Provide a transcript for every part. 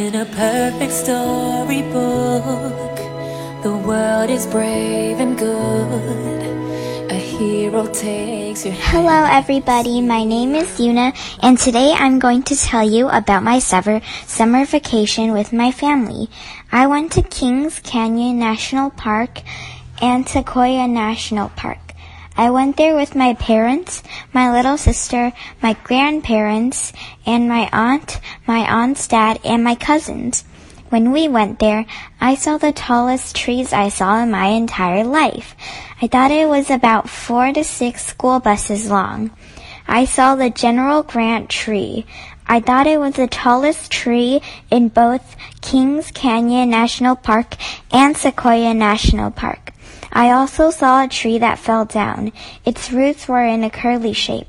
In a perfect storybook, the world is brave and good. A hero takes your hand. Hello, everybody. My name is Yuna, and today I'm going to tell you about my summer summer vacation with my family. I went to Kings Canyon National Park and Sequoia National Park. I went there with my parents, my little sister, my grandparents, and my aunt, my aunt's dad, and my cousins. When we went there, I saw the tallest trees I saw in my entire life. I thought it was about four to six school buses long. I saw the General Grant tree. I thought it was the tallest tree in both Kings Canyon National Park and Sequoia National Park. I also saw a tree that fell down. Its roots were in a curly shape,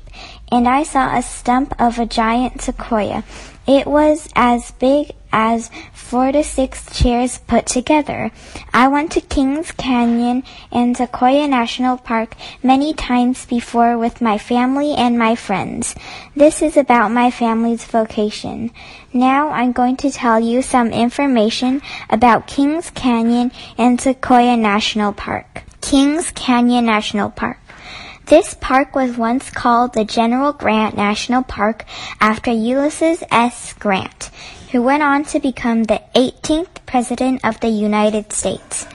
and I saw a stump of a giant sequoia. It was as big as four to six chairs put together. I went to Kings Canyon and Sequoia National Park many times before with my family and my friends. This is about my family's vocation. Now I'm going to tell you some information about Kings Canyon and Sequoia National Park. Kings Canyon National Park. This park was once called the General Grant National Park after Ulysses S. Grant, who went on to become the 18th President of the United States.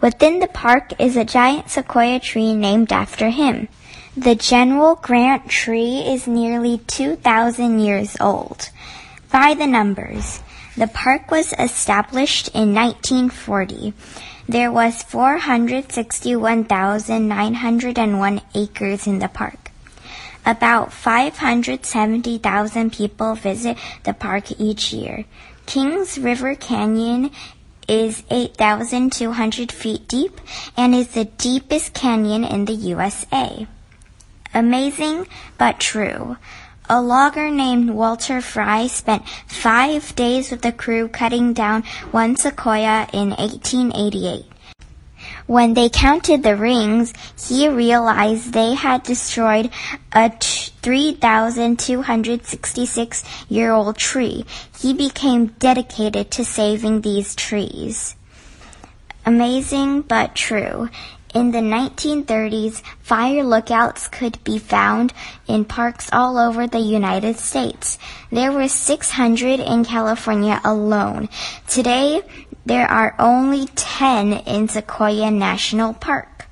Within the park is a giant sequoia tree named after him. The General Grant tree is nearly 2,000 years old. By the numbers, the park was established in 1940. There was 461,901 acres in the park. About 570,000 people visit the park each year. Kings River Canyon is 8,200 feet deep and is the deepest canyon in the USA. Amazing but true. A logger named Walter Fry spent five days with the crew cutting down one sequoia in 1888. When they counted the rings, he realized they had destroyed a 3,266 year old tree. He became dedicated to saving these trees. Amazing but true. In the 1930s, fire lookouts could be found in parks all over the United States. There were 600 in California alone. Today, there are only 10 in Sequoia National Park.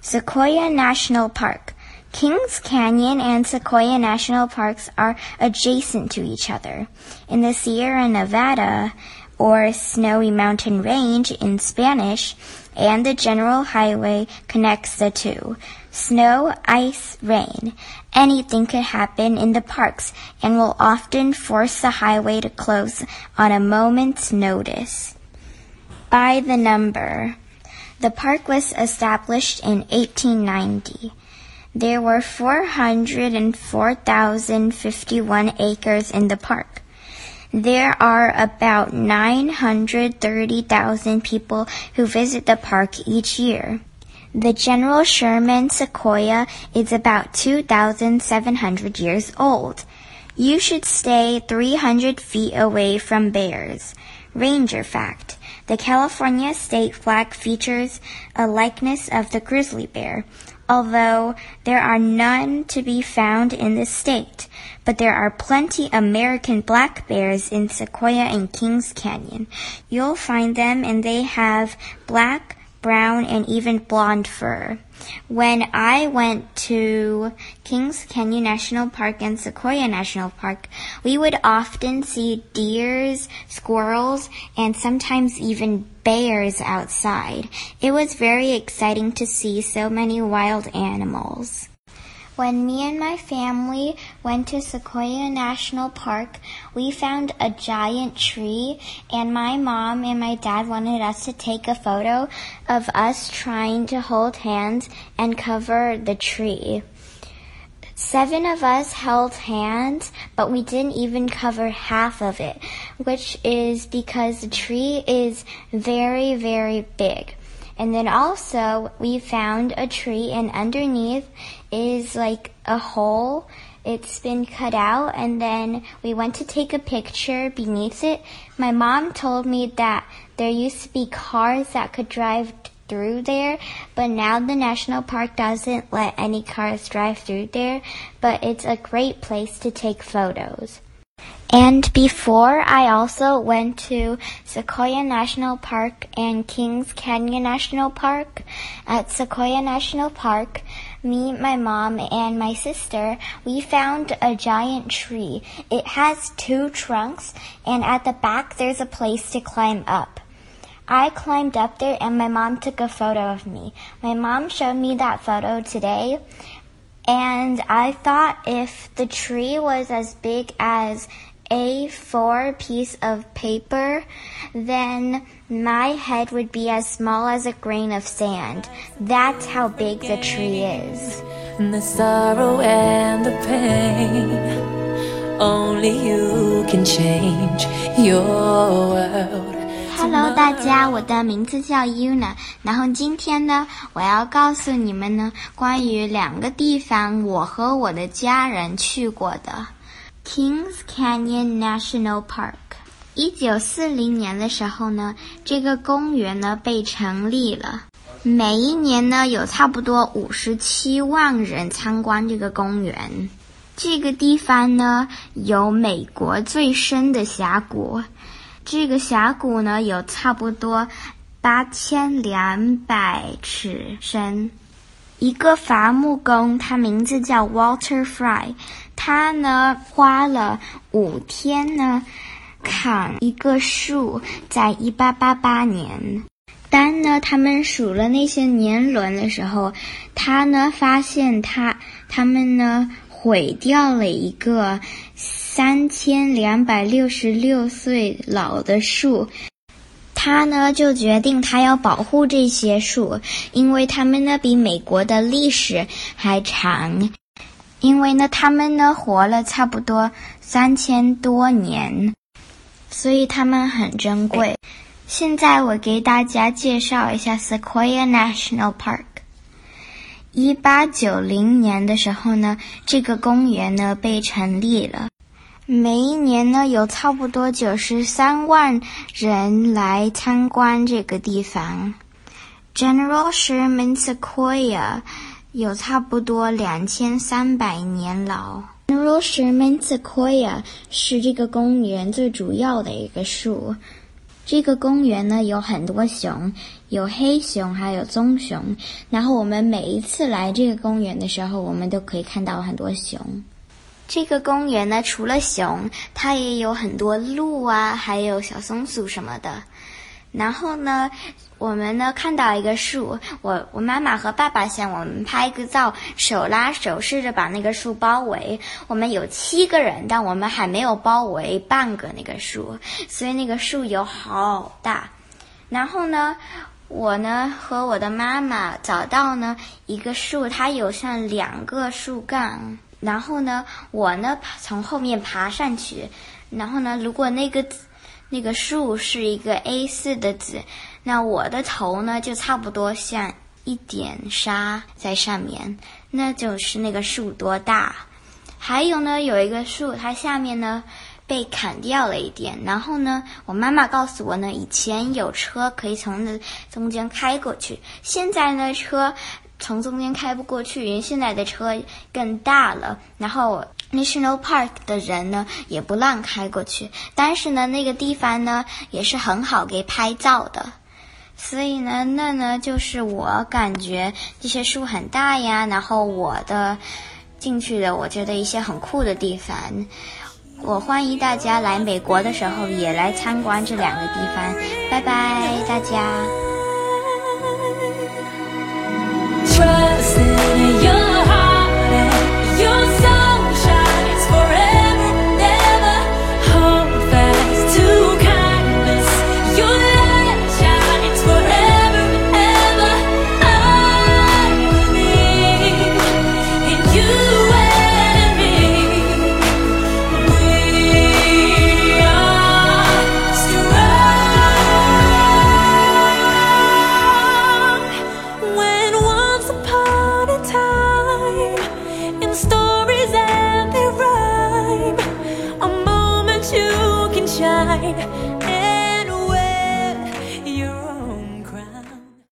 Sequoia National Park. Kings Canyon and Sequoia National Parks are adjacent to each other. In the Sierra Nevada, or Snowy Mountain Range in Spanish, and the general highway connects the two. Snow, ice, rain. Anything could happen in the parks and will often force the highway to close on a moment's notice. By the number. The park was established in 1890. There were 404,051 acres in the park. There are about 930,000 people who visit the park each year. The General Sherman Sequoia is about 2,700 years old. You should stay 300 feet away from bears. Ranger fact. The California state flag features a likeness of the grizzly bear, although there are none to be found in the state. But there are plenty American black bears in Sequoia and Kings Canyon. You'll find them and they have black, brown, and even blonde fur. When I went to Kings Canyon National Park and Sequoia National Park, we would often see deers, squirrels, and sometimes even bears outside. It was very exciting to see so many wild animals. When me and my family went to Sequoia National Park, we found a giant tree and my mom and my dad wanted us to take a photo of us trying to hold hands and cover the tree. Seven of us held hands, but we didn't even cover half of it, which is because the tree is very, very big. And then also we found a tree and underneath is like a hole. It's been cut out and then we went to take a picture beneath it. My mom told me that there used to be cars that could drive through there, but now the national park doesn't let any cars drive through there, but it's a great place to take photos. And before, I also went to Sequoia National Park and Kings Canyon National Park. At Sequoia National Park, me, my mom, and my sister, we found a giant tree. It has two trunks, and at the back, there's a place to climb up. I climbed up there and my mom took a photo of me. My mom showed me that photo today and I thought if the tree was as big as a4 piece of paper, then my head would be as small as a grain of sand. That's how big the tree is. And The sorrow and the pain, only you can change your world. Hello，大家，我的名字叫 Yuna。然后今天呢，我要告诉你们呢，关于两个地方，我和我的家人去过的。Kings Canyon National Park。一九四零年的时候呢，这个公园呢被成立了。每一年呢，有差不多五十七万人参观这个公园。这个地方呢，有美国最深的峡谷。这个峡谷呢，有差不多八千两百尺深。一个伐木工，他名字叫 Walter Fry，他呢花了五天呢砍一个树，在一八八八年。当呢他们数了那些年轮的时候，他呢发现他他们呢毁掉了一个。三千两百六十六岁老的树，他呢就决定他要保护这些树，因为他们呢比美国的历史还长，因为呢他们呢活了差不多三千多年，所以他们很珍贵。现在我给大家介绍一下 Sequoia National Park。一八九零年的时候呢，这个公园呢被成立了。每一年呢，有差不多九十三万人来参观这个地方。General Sherman Sequoia 有差不多两千三百年老。General Sherman Sequoia 是这个公园最主要的一个树。这个公园呢有很多熊，有黑熊，还有棕熊。然后我们每一次来这个公园的时候，我们都可以看到很多熊。这个公园呢，除了熊，它也有很多鹿啊，还有小松鼠什么的。然后呢，我们呢看到一个树，我我妈妈和爸爸想我们拍个照，手拉手试着把那个树包围。我们有七个人，但我们还没有包围半个那个树，所以那个树有好大。然后呢，我呢和我的妈妈找到呢一个树，它有像两个树干。然后呢，我呢从后面爬上去，然后呢，如果那个那个树是一个 A 四的纸，那我的头呢就差不多像一点沙在上面，那就是那个树多大。还有呢，有一个树，它下面呢被砍掉了一点，然后呢，我妈妈告诉我呢，以前有车可以从那中间开过去，现在呢车。从中间开不过去，因为现在的车更大了。然后 National Park 的人呢也不让开过去，但是呢那个地方呢也是很好给拍照的。所以呢那呢就是我感觉这些树很大呀，然后我的进去的我觉得一些很酷的地方。我欢迎大家来美国的时候也来参观这两个地方。拜拜，大家。try